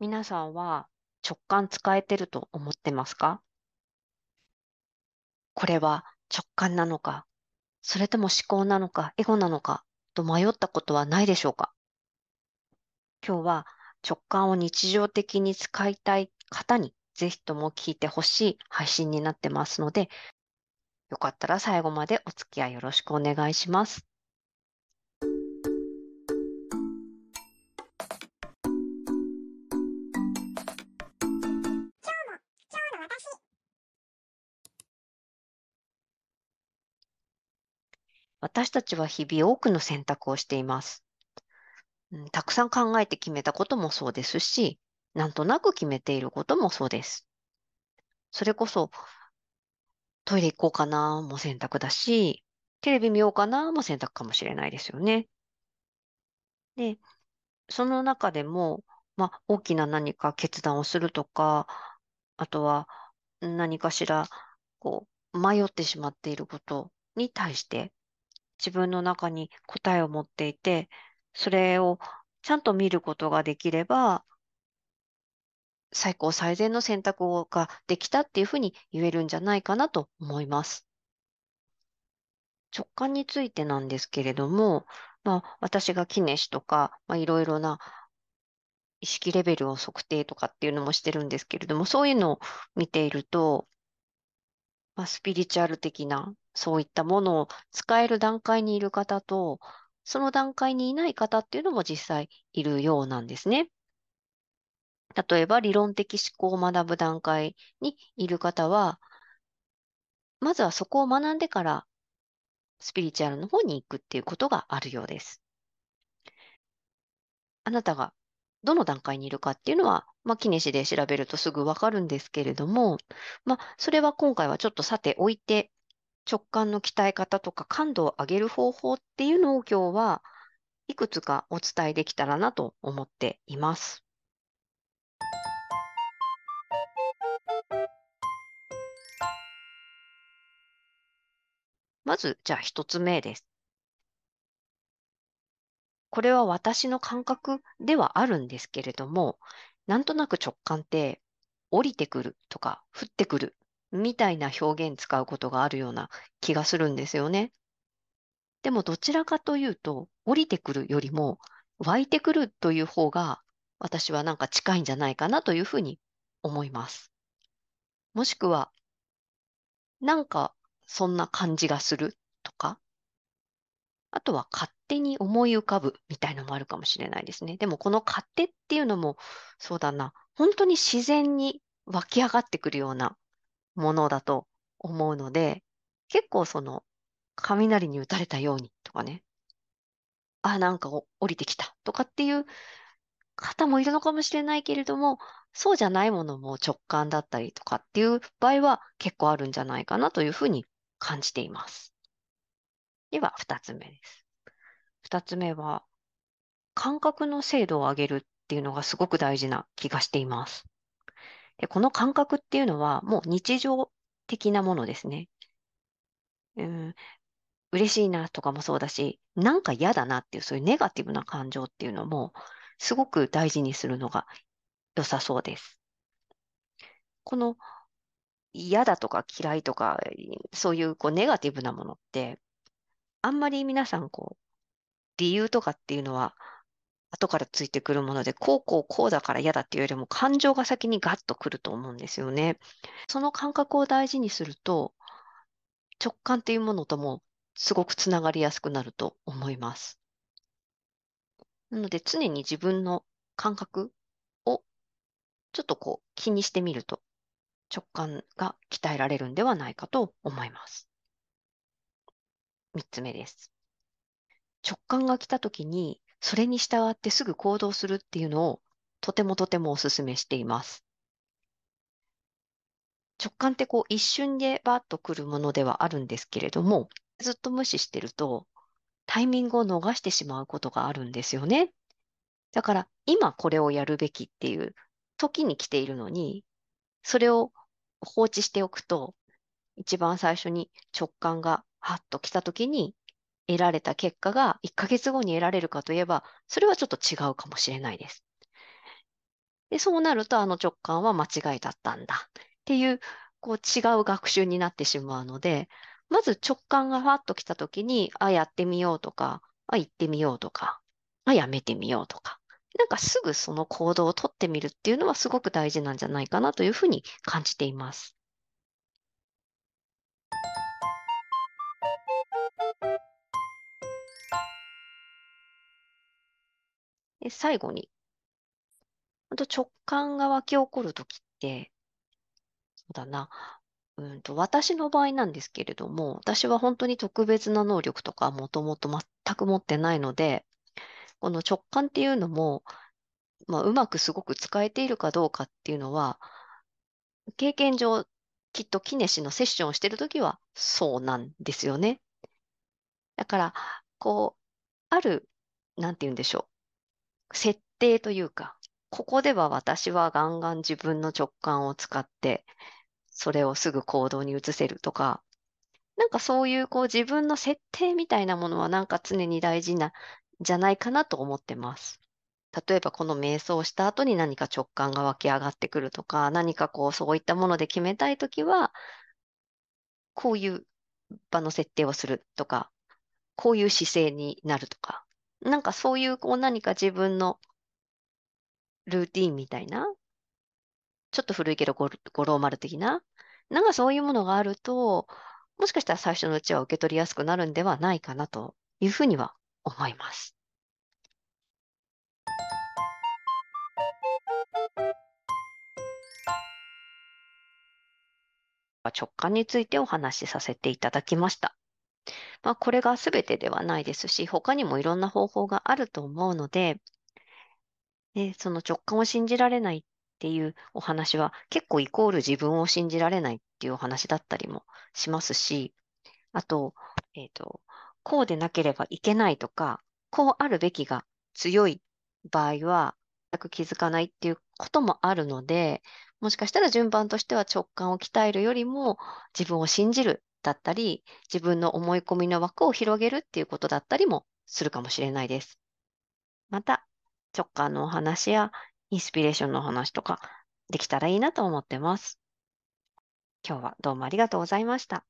皆さんは直感使えてると思ってますか？これは直感なのか、それとも思考なのか、エゴなのか？と迷ったことはないでしょうか？今日は直感を日常的に使いたい方にぜひとも聞いてほしい配信になってますので、よかったら最後までお付き合いよろしくお願いします。私たちは日々多くの選択をしています。うん、たくさん考えて決めたこともそうですし、なんとなく決めていることもそうです。それこそ、トイレ行こうかなも選択だし、テレビ見ようかなも選択かもしれないですよね。で、その中でも、まあ、大きな何か決断をするとか、あとは何かしら、こう、迷ってしまっていることに対して自分の中に答えを持っていて、それをちゃんと見ることができれば、最高最善の選択ができたっていうふうに言えるんじゃないかなと思います。直感についてなんですけれども、まあ、私がキネシとか、まあ、いろいろな意識レベルを測定とかっていうのもしてるんですけれども、そういうのを見ていると、まあ、スピリチュアル的なそういったものを使える段階にいる方と、その段階にいない方っていうのも実際いるようなんですね。例えば理論的思考を学ぶ段階にいる方は、まずはそこを学んでからスピリチュアルの方に行くっていうことがあるようです。あなたがどの段階にいるかっていうのは、まあ、キネシで調べるとすぐわかるんですけれども、まあ、それは今回はちょっとさておいて、直感の鍛え方とか感度を上げる方法っていうのを今日はいくつかお伝えできたらなと思っています。まず、じゃあ一つ目です。これは私の感覚ではあるんですけれども、なんとなく直感って降りてくるとか降ってくるみたいな表現使うことがあるような気がするんですよね。でもどちらかというと、降りてくるよりも湧いてくるという方が私はなんか近いんじゃないかなというふうに思います。もしくは、なんかそんな感じがするとか、あとは勝手に思い浮かぶみたいのもあるかもしれないですね。でもこの勝手っていうのもそうだな、本当に自然に湧き上がってくるようなものだと思うので、結構その、雷に打たれたようにとかね、あ、なんか降りてきたとかっていう方もいるのかもしれないけれども、そうじゃないものも直感だったりとかっていう場合は結構あるんじゃないかなというふうに感じています。では、二つ目です。二つ目は、感覚の精度を上げるっていうのがすごく大事な気がしています。で、この感覚っていうのはもう日常的なものですね。うん、嬉しいなとかもそうだし、なんか嫌だなっていうそういうネガティブな感情っていうのもすごく大事にするのが良さそうです。この嫌だとか嫌いとか、そういうこうネガティブなものって、あんまり皆さんこう、理由とかっていうのは後からついてくるもので、こうこうこうだから嫌だっていうよりも感情が先にガッとくると思うんですよね。その感覚を大事にすると、直感っていうものともすごくつながりやすくなると思います。なので常に自分の感覚をちょっとこう気にしてみると直感が鍛えられるんではないかと思います。三つ目です。直感が来た時にそれに従ってすぐ行動するっていうのをとてもとてもお勧めしています。直感ってこう一瞬でバーッと来るものではあるんですけれども、ずっと無視してるとタイミングを逃してしまうことがあるんですよね。だから今これをやるべきっていう時に来ているのに、それを放置しておくと、一番最初に直感がハッと来た時に得られた結果が1ヶ月後に得られるかといえば、それはちょっと違うかもしれないです。で、そうなるとあの直感は間違いだったんだっていう、こう違う学習になってしまうので、まず直感がファッと来た時に、あ、やってみようとか、あ、行ってみようとか、あ、やめてみようとか、なんかすぐその行動をとってみるっていうのはすごく大事なんじゃないかなというふうに感じています。で最後に、と直感が湧き起こるときって、そうだな、うんと、私の場合なんですけれども、私は本当に特別な能力とかもともと全く持ってないので、この直感っていうのも、まあ、うまくすごく使えているかどうかっていうのは、経験上、きっとキネシのセッションをしてるときはそうなんですよね。だから、こう、ある、なんて言うんでしょう。設定というか、ここでは私はガンガン自分の直感を使って、それをすぐ行動に移せるとか、なんかそういうこう自分の設定みたいなものはなんか常に大事な、じゃないかなと思ってます。例えばこの瞑想した後に何か直感が湧き上がってくるとか、何かこうそういったもので決めたいときは、こういう場の設定をするとか、こういう姿勢になるとか、なんかそういうこう何か自分のルーティンみたいな、ちょっと古いけど五郎丸的な、なんかそういうものがあると、もしかしたら最初のうちは受け取りやすくなるんではないかなというふうには思います。直感についてお話しさせていただきました。まあ、これが全てではないですし、他にもいろんな方法があると思うので、で、その直感を信じられないっていうお話は結構イコール自分を信じられないっていうお話だったりもしますし、あと、えっ、ー、と、こうでなければいけないとか、こうあるべきが強い場合は、全く気づかないっていうこともあるので、もしかしたら順番としては直感を鍛えるよりも自分を信じるだったり、自分の思い込みの枠を広げるっていうことだったりもするかもしれないです。また、直感のお話やインスピレーションのお話とかできたらいいなと思ってます。今日はどうもありがとうございました。